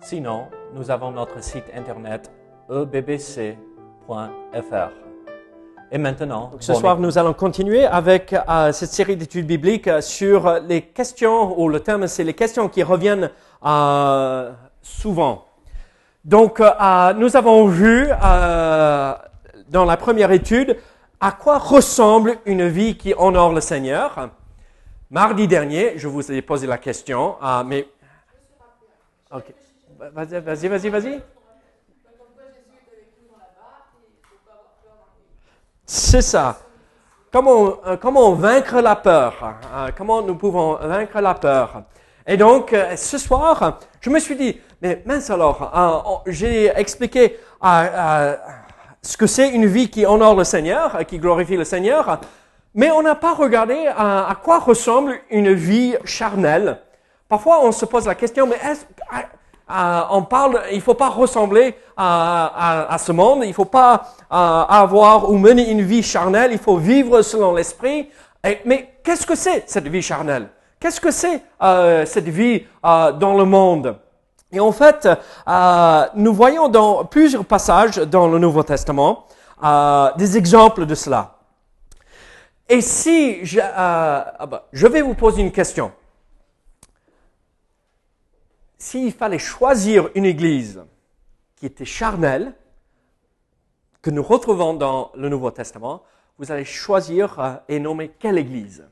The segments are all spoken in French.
Sinon, nous avons notre site internet ebbc.fr. Et maintenant, Ce soir, nous allons continuer avec euh, cette série d'études bibliques sur les questions, ou le thème, c'est les questions qui reviennent euh, souvent. Donc, euh, nous avons vu euh, dans la première étude à quoi ressemble une vie qui honore le Seigneur. Mardi dernier, je vous ai posé la question, euh, mais... Vas-y, vas-y, vas-y, vas-y. C'est ça. Comment, euh, comment vaincre la peur hein, Comment nous pouvons vaincre la peur Et donc, euh, ce soir, je me suis dit, mais mince alors, on- j'ai expliqué ce que c'est une vie qui honore le Seigneur, qui glorifie le Seigneur, mais on n'a pas regardé à quoi ressemble une vie charnelle. Parfois, on se pose la question, mais ah, on parle, il faut pas ressembler à, à- à ce monde, il faut pas euh, avoir ou mener une vie charnelle, il faut vivre selon l'esprit. Mais qu'est-ce que c'est cette vie charnelle? Qu'est-ce que c'est euh, cette vie euh, dans le monde? Et en fait, euh, nous voyons dans plusieurs passages dans le Nouveau Testament euh, des exemples de cela. Et si je, euh, ah bah, je vais vous poser une question. S'il fallait choisir une église qui était charnelle, que nous retrouvons dans le Nouveau Testament, vous allez choisir euh, et nommer quelle église?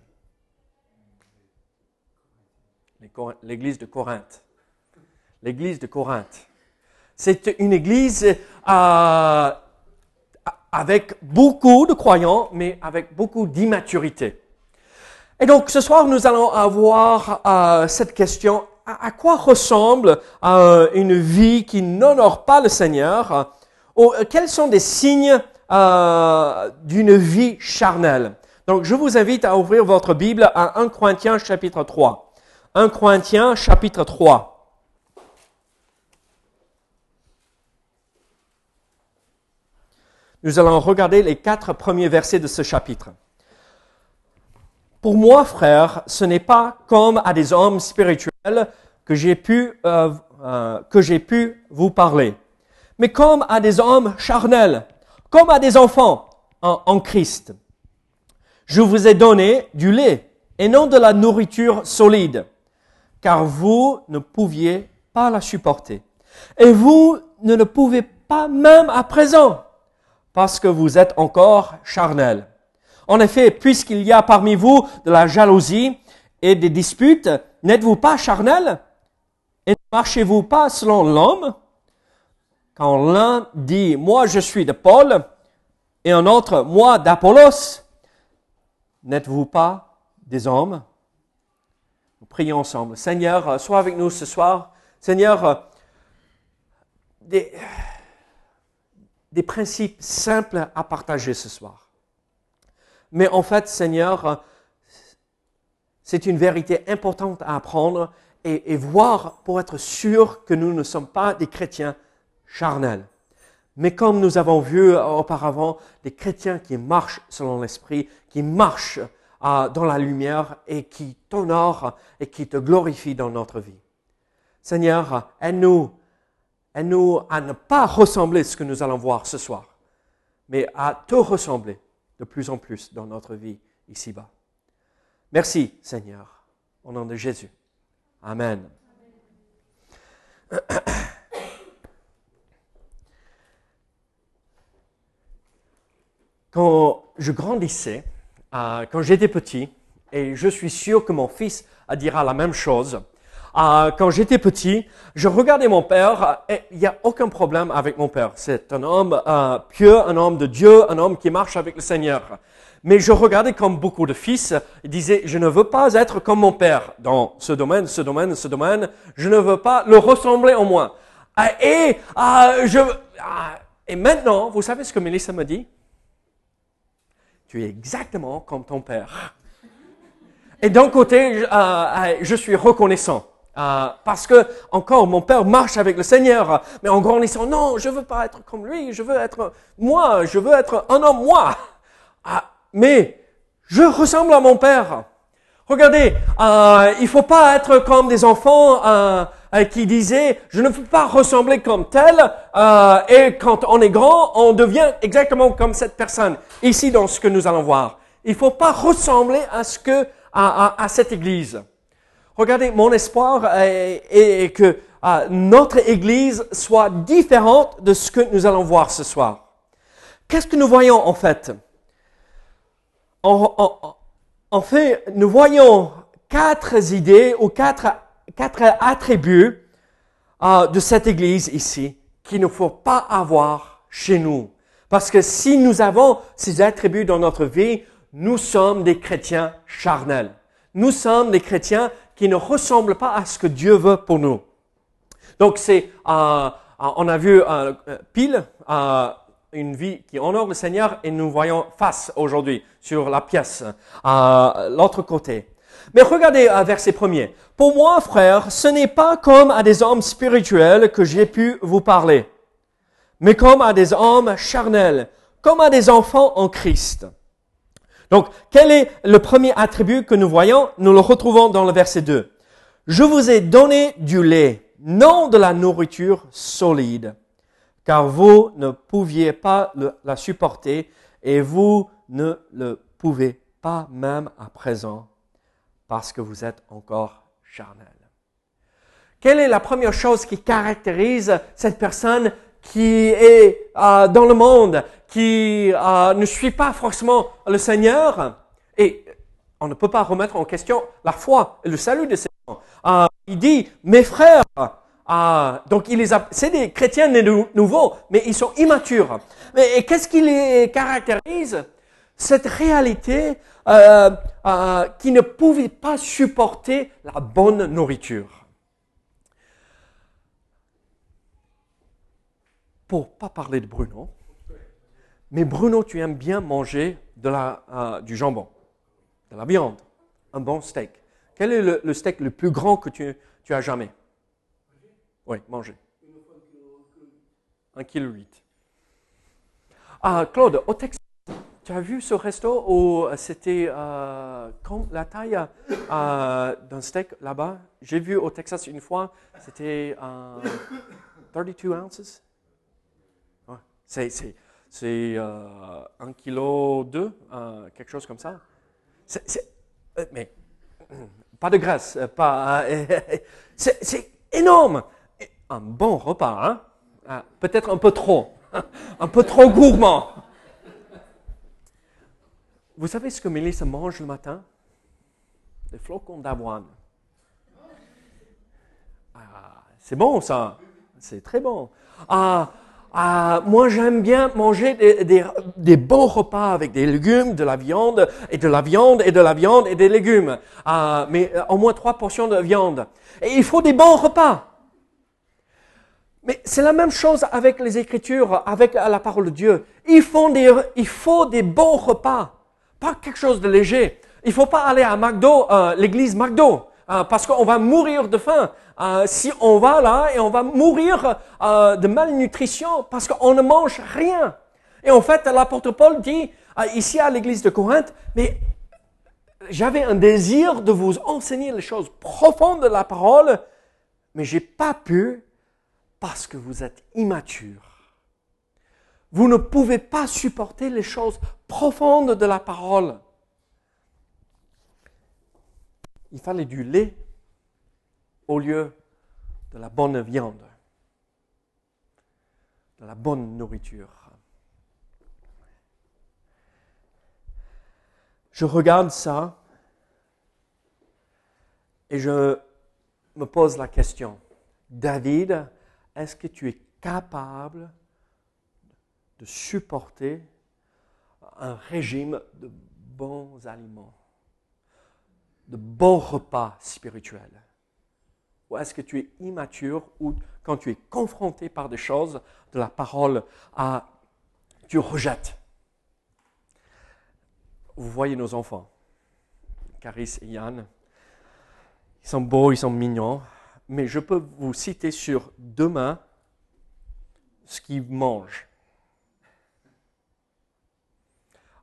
L'église de Corinthe. L'église de Corinthe. C'est une église euh, avec beaucoup de croyants, mais avec beaucoup d'immaturité. Et donc ce soir, nous allons avoir euh, cette question à, quoi ressemble euh, une vie qui n'honore pas le Seigneur Ou, euh, Quels sont des signes euh, d'une vie charnelle? Donc je vous invite à ouvrir votre Bible à 1 Corinthiens chapitre 3. 1 Corinthiens chapitre 3. Nous allons regarder les quatre premiers versets de ce chapitre. Pour moi, frère, ce n'est pas comme à des hommes spirituels que j'ai pu, euh, euh, que j'ai pu vous parler, mais comme à des hommes charnels, comme à des enfants en, en Christ. Je vous ai donné du lait et non de la nourriture solide, car vous ne pouviez pas la supporter. Et vous ne le pouvez pas même à présent, parce que vous êtes encore charnels. En effet, puisqu'il y a parmi vous de la jalousie et des disputes, n'êtes-vous pas charnels Et ne marchez-vous pas selon l'homme? Quand l'un dit, moi je suis de Paul, et un autre, moi d'Apollos, n'êtes-vous pas des hommes? Nous prions ensemble. Seigneur, euh, sois avec nous ce soir. Seigneur, euh, des, des principes simples à partager ce soir. Mais en fait, Seigneur, euh, c'est une vérité importante à apprendre et, et voir pour être sûr que nous ne sommes pas des chrétiens charnels. Mais comme nous avons vu auparavant, des chrétiens qui marchent selon l'esprit, qui marchent euh, dans la lumière et qui t'honorent et qui te glorifient dans notre vie. Seigneur, aide-nous, aide-nous à ne pas ressembler à ce que nous allons voir ce soir, mais à te ressembler de plus en plus dans notre vie ici-bas. Merci, Seigneur, au nom de Jésus. Amen. Quand je grandissais, euh, quand j'étais petit, et je suis sûr que mon fils dira la même chose, euh, quand j'étais petit, je regardais mon père et il n'y a aucun problème avec mon père. C'est un homme euh, pieux, un homme de Dieu, un homme qui marche avec le Seigneur. Mais je regardais comme beaucoup de fils, ils disaient, je ne veux pas être comme mon père dans ce domaine, ce domaine, ce domaine. Je ne veux pas le ressembler au moins. Ah, et, ah, je, ah, et maintenant, vous savez ce que Mélissa me dit? Tu es exactement comme ton père. Et d'un côté, je, je suis reconnaissant. parce que encore mon père marche avec le Seigneur, mais en grandissant, non, je veux pas être comme lui, je veux être moi, je veux être un homme moi. Mais je ressemble à mon père. Regardez, euh, il faut pas être comme des enfants euh, qui disaient je ne veux pas ressembler comme tel euh, et quand on est grand, on devient exactement comme cette personne. Ici, dans ce que nous allons voir, il faut pas ressembler à ce que à, à, cette Église. Regardez, mon espoir est, est que euh, notre Église soit différente de ce que nous allons voir ce soir. Qu'est-ce que nous voyons en fait? En fait, nous voyons quatre idées ou quatre, quatre attributs euh, de cette Église ici qu'il ne faut pas avoir chez nous. Parce que si nous avons ces attributs dans notre vie, nous sommes des chrétiens charnels. Nous sommes des chrétiens qui ne ressemblent pas à ce que Dieu veut pour nous. Donc c'est, euh, on a vu euh, pile une vie qui honore le Seigneur et nous voyons face aujourd'hui sur la pièce à l'autre côté. Mais regardez à verset premier. Pour moi, frère, ce n'est pas comme à des hommes spirituels que j'ai pu vous parler, mais comme à des hommes charnels, comme à des enfants en Christ. Donc, quel est le premier attribut que nous voyons? Nous le retrouvons dans le verset 2. Je vous ai donné du lait, non de la nourriture solide car vous ne pouviez pas la supporter et vous ne le pouvez pas même à présent parce que vous êtes encore charnel. Quelle est la première chose qui caractérise cette personne qui est euh, dans le monde, qui euh, ne suit pas forcément le Seigneur? Et on ne peut pas remettre en question la foi et le salut de ces gens. Euh, il dit, mes frères, ah, donc c'est des chrétiens nouveaux, mais ils sont immatures. Mais qu'est-ce qui les caractérise? Cette réalité euh, euh, qui ne pouvait pas supporter la bonne nourriture. Pour pas parler de Bruno, mais Bruno, tu aimes bien manger de euh, du jambon, de la viande, un bon steak. Quel est le, steak le plus grand que tu as jamais? Oui, manger. Un kilo huit. Ah, Claude, au Texas, tu as vu ce resto où c'était euh, la taille euh, d'un steak là-bas? J'ai vu au Texas une fois, c'était 32 euh, ounces. Ouais, c'est euh, un kilo deux, quelque chose comme ça. mais pas de graisse, pas. c'est énorme un bon repas, hein ah, Peut-être un peu trop, un peu trop gourmand. Vous savez ce que Mélissa mange le matin? Des flocons d'avoine. Ah, c'est bon ça, c'est très bon. Ah, ah, moi, j'aime bien manger des, bons repas avec des légumes, de la viande, et de la viande, et de la viande, et des légumes. Ah, mais euh, au moins trois portions de viande. Et il faut des bons repas. Mais c'est la même chose avec les Écritures, avec la parole de Dieu. Il faut des, il faut des bons repas, pas quelque chose de léger. Il faut pas aller à McDo, euh, l'église McDo, euh, parce qu'on va mourir de faim. Euh, si on va là et on va mourir de malnutrition parce qu'on ne mange rien. Et en fait, l'apôtre Paul dit ici à l'église de Corinthe, mais j'avais un désir de vous enseigner les choses profondes de la parole, mais j'ai pas pu parce que vous êtes immature. Vous ne pouvez pas supporter les choses profondes de la parole. Il fallait du lait au lieu de la bonne viande, de la bonne nourriture. Je regarde ça et je me pose la question. David est-ce que tu es capable de supporter un régime de bons aliments, de bons repas spirituels? Ou est-ce que tu es immature ou quand tu es confronté par des choses de la parole, tu rejettes? Vous voyez nos enfants, Caris et Yann, ils sont beaux, ils sont mignons, mais je peux vous citer sur deux mains ce qu'ils mangent.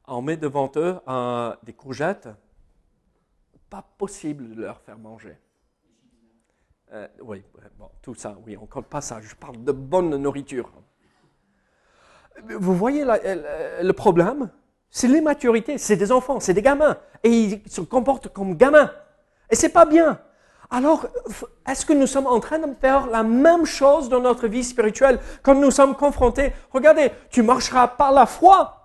On met devant eux des courgettes, pas possible de leur faire manger. Euh, oui, bon, tout ça, oui, on ne compte pas ça. Je parle de bonne nourriture. Vous voyez le problème? C'est l'immaturité. C'est des enfants, c'est des gamins. Et ils se comportent comme gamins. Et c'est pas bien. Alors, est-ce que nous sommes en train de faire la même chose dans notre vie spirituelle quand nous sommes confrontés? Regardez, tu marcheras par la foi,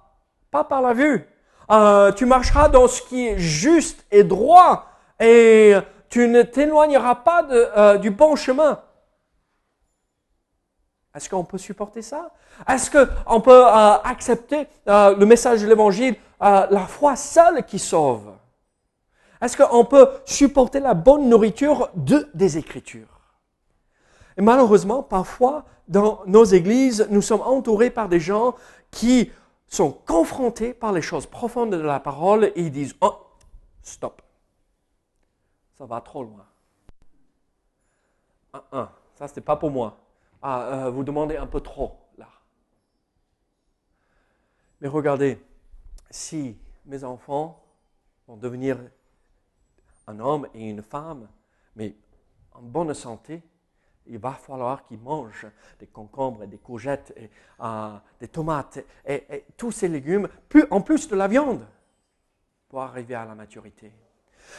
pas par la vue. Euh, tu marcheras dans ce qui est juste et droit et tu ne t'éloigneras pas euh, du bon chemin. Est-ce qu'on peut supporter ça? Est-ce qu'on peut euh, accepter le message de l'Évangile, la foi seule qui sauve? Est-ce qu'on peut supporter la bonne nourriture de, des Écritures? Et malheureusement, parfois, dans nos églises, nous sommes entourés par des gens qui sont confrontés par les choses profondes de la parole et ils disent, oh, stop, ça va trop loin. Un, un, ça pas pour moi. Ah, euh, vous demandez un peu trop là. Mais regardez, si mes enfants vont devenir un homme et une femme, mais en bonne santé, il va falloir qu'ils mangent des concombres, des courgettes, et, euh, des tomates, et, tous ces légumes, en plus de la viande, pour arriver à la maturité.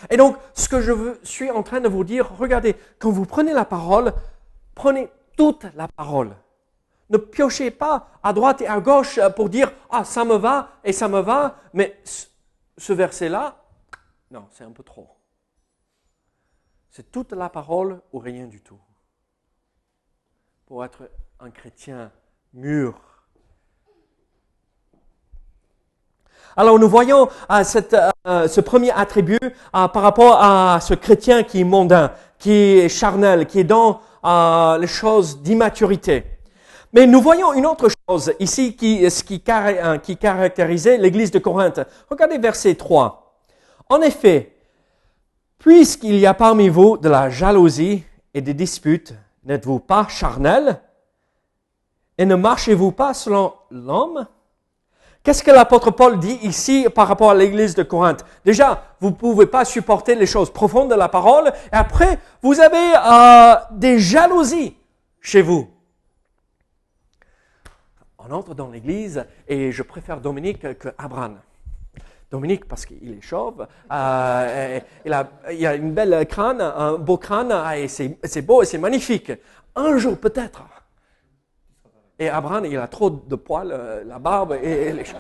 Et donc, ce que je suis en train de vous dire, regardez, quand vous prenez la parole, prenez toute la parole. Ne piochez pas à droite et à gauche pour dire, ah, ça me va et ça me va, mais ce verset-là, non, c'est un peu trop. C'est toute la parole ou rien du tout pour être un chrétien mûr. Alors nous voyons euh, euh, ce premier attribut euh, par rapport à ce chrétien qui est mondain, qui est charnel, qui est dans les choses d'immaturité. Mais nous voyons une autre chose ici qui, qui caractérisait l'église de Corinthe. Regardez verset 3. En effet, puisqu'il y a parmi vous de la jalousie et des disputes, N'êtes-vous pas charnel? Et ne marchez-vous pas selon l'homme? Qu'est-ce que l'apôtre Paul dit ici par rapport à l'église de Corinthe? Déjà, vous ne pouvez pas supporter les choses profondes de la parole. Et après, vous avez euh, des jalousies chez vous. On entre dans l'église et je préfère Dominique que Abraham. Dominique, parce qu'il est chauve, euh, il, a, il, a, une belle crâne, un beau crâne, et c'est beau et c'est magnifique. Un jour peut-être. Et Abraham, il a trop de poils, euh, la barbe et, les cheveux.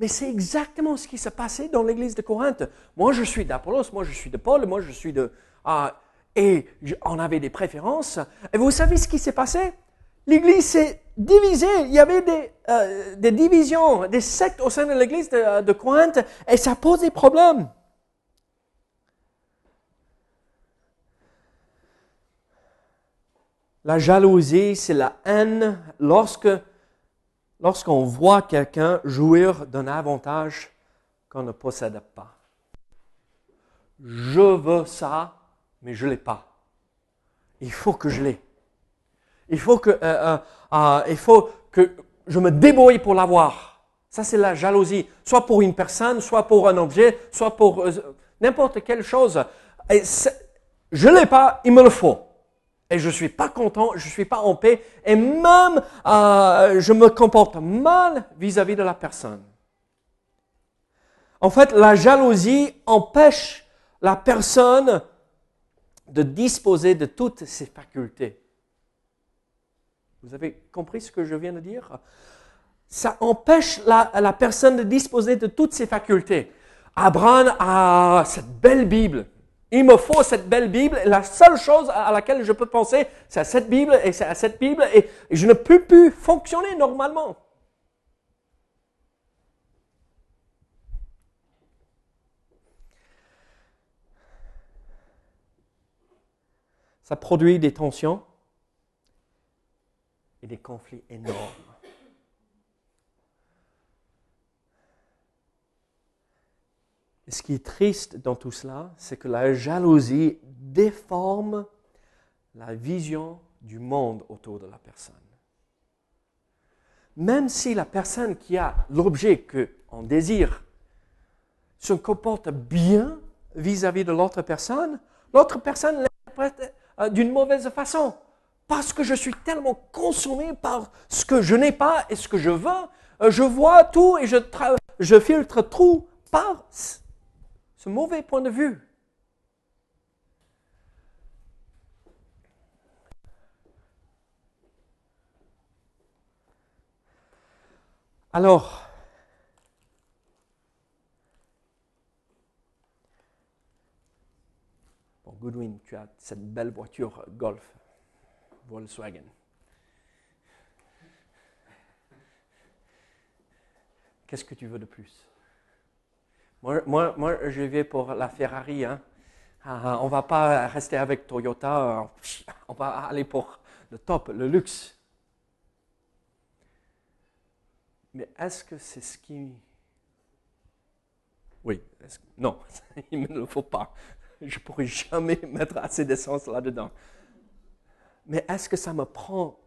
Mais c'est exactement ce qui s'est passé dans l'église de Corinthe. Moi, je suis d'Apollos, moi, je suis de Paul, moi, je suis de... Ah, et on avait des préférences. Et vous savez ce qui s'est passé? L'église s'est divisée. Il y avait des, euh, des, divisions, des sectes au sein de l'église de, de Corinthe et ça pose des problèmes. La jalousie, c'est la haine lorsque lorsqu'on voit quelqu'un jouir d'un avantage qu'on ne possède pas. Je veux ça, mais je ne l'ai pas. Il faut que je l'ai. Il faut que, euh, euh, euh, il faut que je me débrouille pour l'avoir. Ça, c'est la jalousie. Soit pour une personne, soit pour un objet, soit pour n'importe quelle chose. Et je ne l'ai pas, il me le faut. Et je ne suis pas content, je ne suis pas en paix. Et même, je me comporte mal vis-à-vis -vis de la personne. En fait, la jalousie empêche la personne de disposer de toutes ses facultés. Vous avez compris ce que je viens de dire? Ça empêche la, personne de disposer de toutes ses facultés. Abraham a cette belle Bible. Il me faut cette belle Bible. La seule chose à laquelle je peux penser, c'est à cette Bible et c'est à cette Bible et je ne peux plus fonctionner normalement. ça produit des tensions des conflits énormes. Ce qui est triste dans tout cela, c'est que la jalousie déforme la vision du monde autour de la personne. Même si la personne qui a l'objet qu'on désire se comporte bien vis-à-vis de l'autre personne, l'autre personne l'interprète euh, d'une mauvaise façon. Parce que je suis tellement consommé par ce que je n'ai pas et ce que je veux, euh, je vois tout et je, je filtre tout par ce mauvais point de vue. Alors, Goodwin, tu as cette belle voiture Golf, Volkswagen. Qu'est-ce que tu veux de plus? Moi, moi, moi, je vais pour la Ferrari. Hein. Ah, on ne va pas rester avec Toyota, on va aller pour le top, le luxe. Mais est-ce que c'est ce qui... Oui, non, il ne le faut pas. Je ne pourrai jamais mettre assez d'essence là-dedans. Mais est-ce que ça me prend,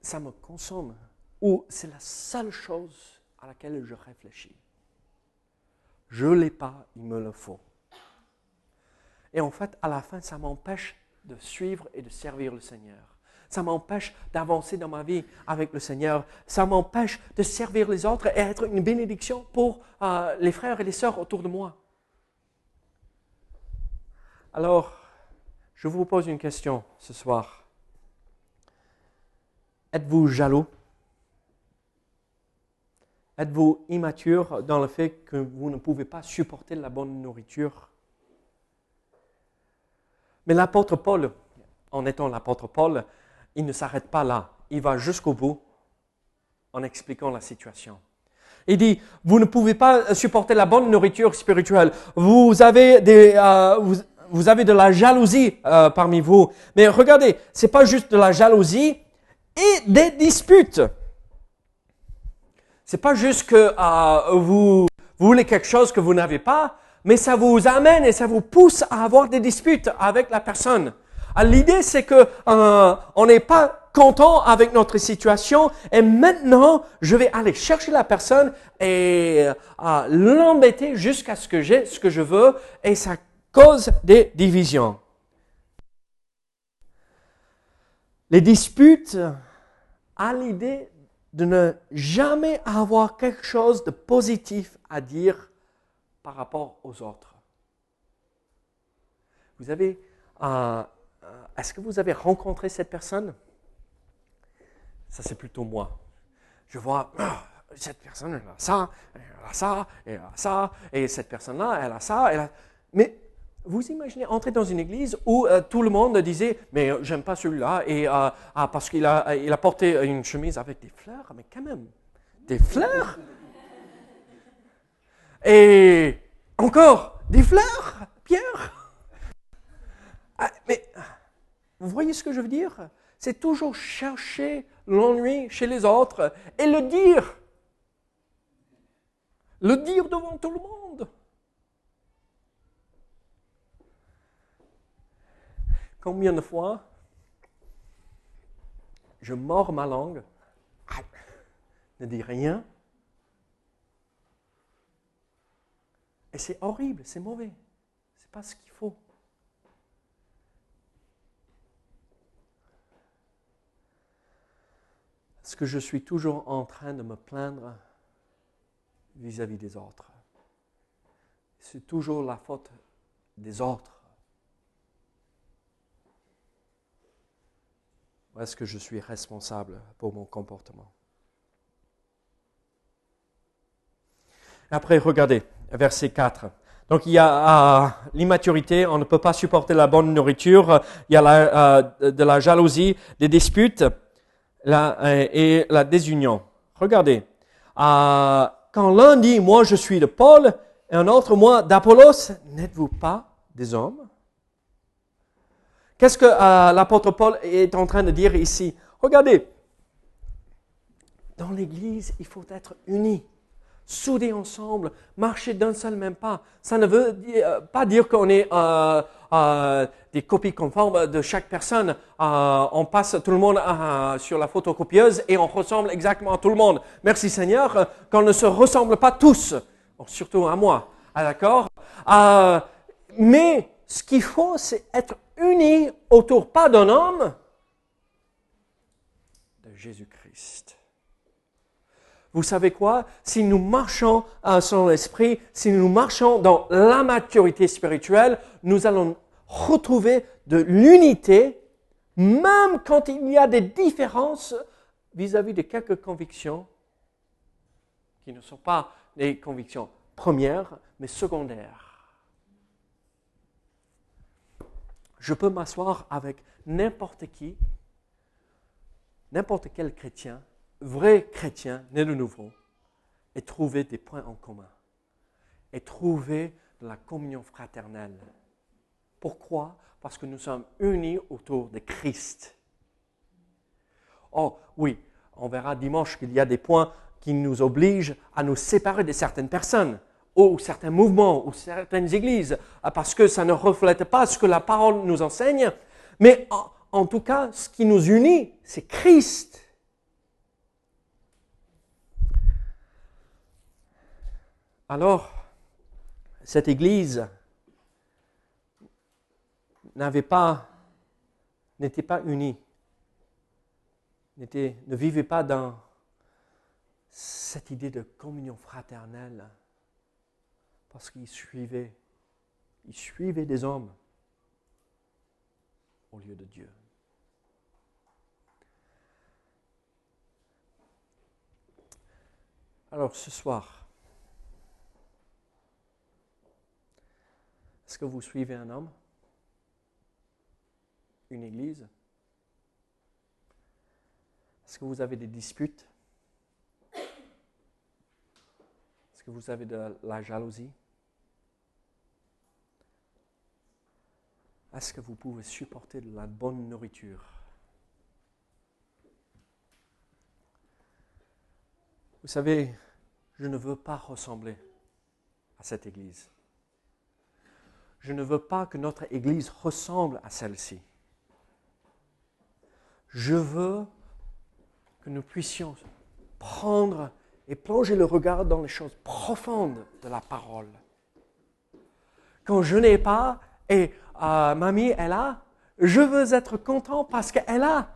ça me consomme? Ou c'est la seule chose à laquelle je réfléchis? Je ne l'ai pas, il me le faut. Et en fait, à la fin, ça m'empêche de suivre et de servir le Seigneur ça m'empêche d'avancer dans ma vie avec le Seigneur, ça m'empêche de servir les autres et être une bénédiction pour euh, les frères et les sœurs autour de moi. Alors, je vous pose une question ce soir. Êtes-vous jaloux? Êtes-vous immature dans le fait que vous ne pouvez pas supporter la bonne nourriture? Mais l'apôtre Paul, en étant l'apôtre Paul, il ne s'arrête pas là. Il va jusqu'au bout en expliquant la situation. Il dit, vous ne pouvez pas supporter la bonne nourriture spirituelle. Vous avez, des, euh, vous, avez de la jalousie euh, parmi vous. Mais regardez, c'est pas juste de la jalousie et des disputes. C'est pas juste que euh, vous, voulez quelque chose que vous n'avez pas, mais ça vous amène et ça vous pousse à avoir des disputes avec la personne. Ah, l'idée, c'est que euh, on n'est pas content avec notre situation et maintenant, je vais aller chercher la personne et euh, l'embêter jusqu'à ce que j'ai ce que je veux et ça cause des divisions. Les disputes à l'idée de ne jamais avoir quelque chose de positif à dire par rapport aux autres. Vous avez euh, est-ce que vous avez rencontré cette personne? Ça, c'est plutôt moi. Je vois, ah, cette personne, elle a ça, elle a ça, elle a ça, et cette personne-là, elle a ça. Elle a... Mais vous imaginez entrer dans une église où euh, tout le monde disait Mais euh, j'aime pas celui-là, et euh, ah, parce qu'il a, il a porté une chemise avec des fleurs, mais quand même, des fleurs? Et encore, des fleurs, Pierre? Ah, Mais vous voyez ce que je veux dire? C'est toujours chercher l'ennui chez les autres et le dire. Le dire devant tout le monde. Combien de fois je mords ma langue, ne dis rien, et c'est horrible, c'est mauvais, c'est pas ce qu'il faut. Est-ce que je suis toujours en train de me plaindre vis-à-vis des autres? C'est toujours la faute des autres. Est-ce que je suis responsable pour mon comportement? Après, regardez, verset 4. Donc il y a euh, l'immaturité, on ne peut pas supporter la bonne nourriture, il y a euh, de la jalousie, des disputes, euh, et la désunion. Regardez, quand l'un dit moi je suis de Paul et un autre moi d'Apollos, n'êtes-vous pas des hommes? Qu'est-ce que euh, l'apôtre Paul est en train de dire ici? Regardez, dans l'Église, il faut être unis, soudés ensemble, marcher d'un seul même pas. Ça ne veut euh, pas dire qu'on est euh, des copies conformes de chaque personne. on passe tout le monde sur la photocopieuse et on ressemble exactement à tout le monde. Merci Seigneur qu'on ne se ressemble pas tous, surtout à moi. Ah, d'accord? Mais ce qu'il faut, c'est être unis autour pas d'un homme, de Jésus-Christ. Vous savez quoi? Si nous marchons à son esprit, si nous marchons dans la maturité spirituelle, nous allons retrouver de l'unité, même quand il y a des différences vis-à-vis de quelques convictions qui ne sont pas des convictions premières, mais secondaires. Je peux m'asseoir avec n'importe qui, n'importe quel chrétien, vrai chrétien, né de nouveau, et trouver des points en commun, et trouver de la communion fraternelle. Pourquoi? Parce que nous sommes unis autour de Christ. Oh oui, on verra dimanche qu'il y a des points qui nous obligent à nous séparer de certaines personnes ou certains mouvements ou certaines églises parce que ça ne reflète pas ce que la parole nous enseigne. Mais en, tout cas, ce qui nous unit, c'est Christ. Alors, cette Église n'avait n'était pas unie, ne vivait pas dans cette idée de communion fraternelle, parce qu'il suivait, il suivait des hommes au lieu de Dieu. Alors ce soir, Est-ce que vous suivez un homme Une église? Est-ce que vous avez des disputes? Est-ce que vous avez de la jalousie? Est-ce que vous pouvez supporter de la bonne nourriture? Vous savez, je ne veux pas ressembler à cette Église je ne veux pas que notre Église ressemble à celle-ci. Je veux que nous puissions prendre et plonger le regard dans les choses profondes de la parole. Quand je n'ai pas et euh, mamie elle a, je veux être content parce qu'elle a.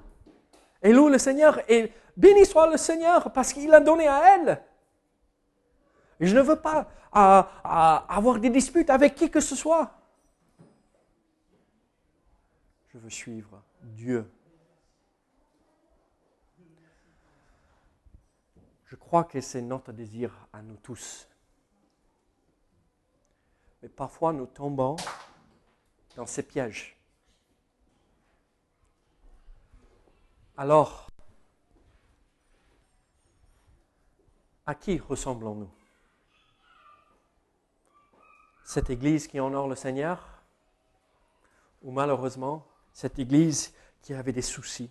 Et loue le Seigneur et béni soit le Seigneur parce qu'il a donné à elle. Je ne veux pas avoir des disputes avec qui que ce soit. Je veux suivre Dieu. Je crois que c'est notre désir à nous tous. Mais parfois nous tombons dans ces pièges. Alors, à qui ressemblons-nous? Cette Église qui honore le Seigneur? Ou malheureusement, cette Église qui avait des soucis,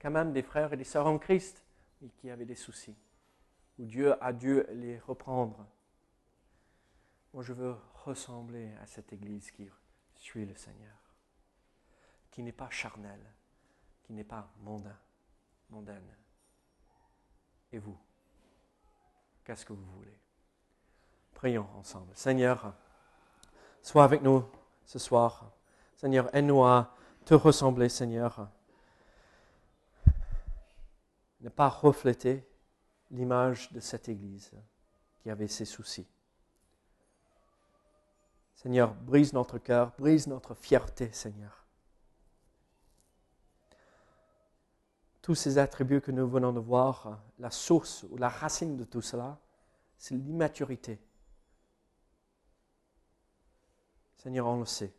quand même des frères et des sœurs en Christ, mais qui avaient des soucis, où Dieu a dû les reprendre. Moi, je veux ressembler à cette Église qui suit le Seigneur, qui n'est pas charnelle, qui n'est pas mondain, mondaine. Et vous, qu'est-ce que vous voulez? Prions ensemble. Seigneur, sois avec nous ce soir. Seigneur, aide-nous à te ressembler, Seigneur. Ne pas refléter l'image de cette Église qui avait ses soucis. Seigneur, brise notre cœur, brise notre fierté, Seigneur. Tous ces attributs que nous venons de voir, la source ou la racine de tout cela, c'est l'immaturité. Seigneur, on le sait.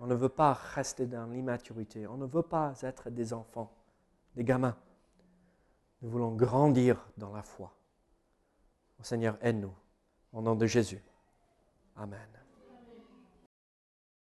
On ne veut pas rester dans l'immaturité. On ne veut pas être des enfants, des gamins. Nous voulons grandir dans la foi. Seigneur, aide-nous. Au nom de Jésus. Amen.